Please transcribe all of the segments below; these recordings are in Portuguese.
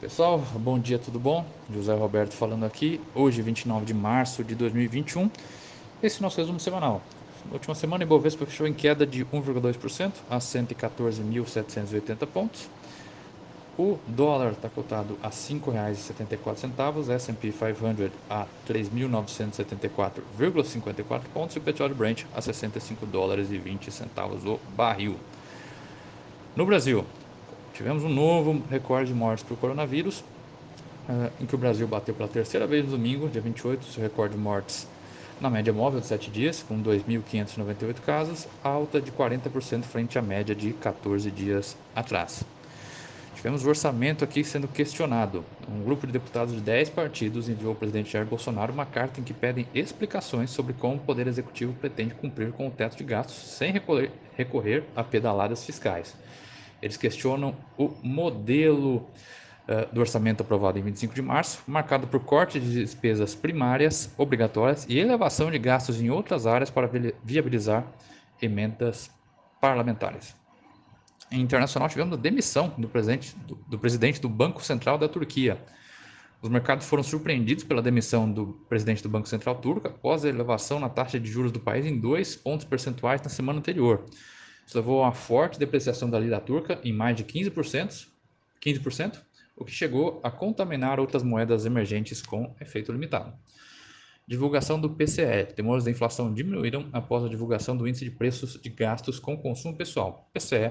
Pessoal, bom dia, tudo bom? José Roberto falando aqui. Hoje, 29 de março de 2021. Esse é o nosso resumo semanal. Na última semana, Ibovespa fechou em queda de 1,2% a 114.780 pontos. O dólar está cotado a R$ 5,74, S&P 500 a 3.974,54 pontos e o petróleo Brent a 65 dólares e 20 centavos o barril. No Brasil, Tivemos um novo recorde de mortes por coronavírus, uh, em que o Brasil bateu pela terceira vez no domingo, dia 28, seu recorde de mortes na média móvel de 7 dias, com 2.598 casos, alta de 40% frente à média de 14 dias atrás. Tivemos o orçamento aqui sendo questionado. Um grupo de deputados de 10 partidos enviou ao presidente Jair Bolsonaro uma carta em que pedem explicações sobre como o Poder Executivo pretende cumprir com o teto de gastos sem recorrer a pedaladas fiscais. Eles questionam o modelo uh, do orçamento aprovado em 25 de março, marcado por corte de despesas primárias obrigatórias e elevação de gastos em outras áreas para viabilizar emendas parlamentares. Em internacional, tivemos a demissão do presidente do, do presidente do Banco Central da Turquia. Os mercados foram surpreendidos pela demissão do presidente do Banco Central turco após a elevação na taxa de juros do país em dois pontos percentuais na semana anterior. Isso levou a uma forte depreciação da lira turca em mais de 15%, 15%, o que chegou a contaminar outras moedas emergentes com efeito limitado. Divulgação do PCE. Temores da inflação diminuíram após a divulgação do índice de preços de gastos com consumo pessoal, PCE,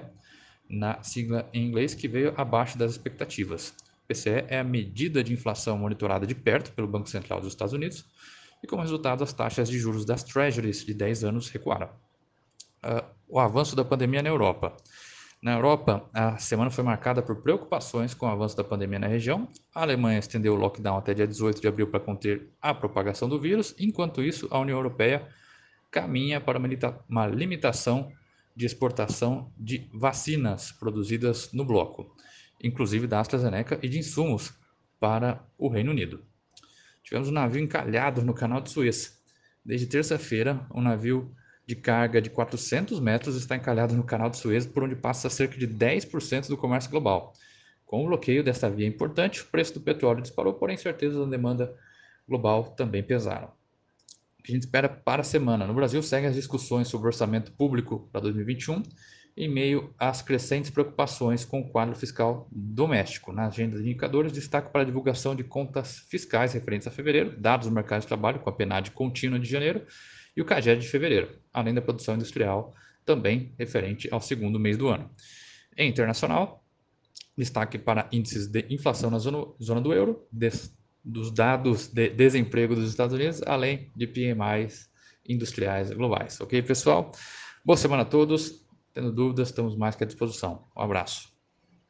na sigla em inglês, que veio abaixo das expectativas. PCE é a medida de inflação monitorada de perto pelo Banco Central dos Estados Unidos e, como resultado, as taxas de juros das Treasuries de 10 anos recuaram uh, o avanço da pandemia na Europa. Na Europa, a semana foi marcada por preocupações com o avanço da pandemia na região. A Alemanha estendeu o lockdown até dia 18 de abril para conter a propagação do vírus. Enquanto isso, a União Europeia caminha para uma limitação de exportação de vacinas produzidas no bloco, inclusive da AstraZeneca e de insumos para o Reino Unido. Tivemos um navio encalhado no canal de Suez. Desde terça-feira, o um navio de carga de 400 metros está encalhado no canal de Suez, por onde passa cerca de 10% do comércio global. Com o bloqueio desta via importante, o preço do petróleo disparou, porém incertezas da demanda global também pesaram. O que a gente espera para a semana? No Brasil, seguem as discussões sobre orçamento público para 2021, em meio às crescentes preocupações com o quadro fiscal doméstico. Na agenda de indicadores, destaque para a divulgação de contas fiscais referentes a fevereiro, dados do mercado de trabalho com a PNAD contínua de janeiro e o CAGED de fevereiro, além da produção industrial também referente ao segundo mês do ano. Em internacional, destaque para índices de inflação na zona, zona do euro, des, dos dados de desemprego dos Estados Unidos, além de PMIs industriais globais. Ok, pessoal? Boa semana a todos. Tendo dúvidas, estamos mais que à disposição. Um abraço.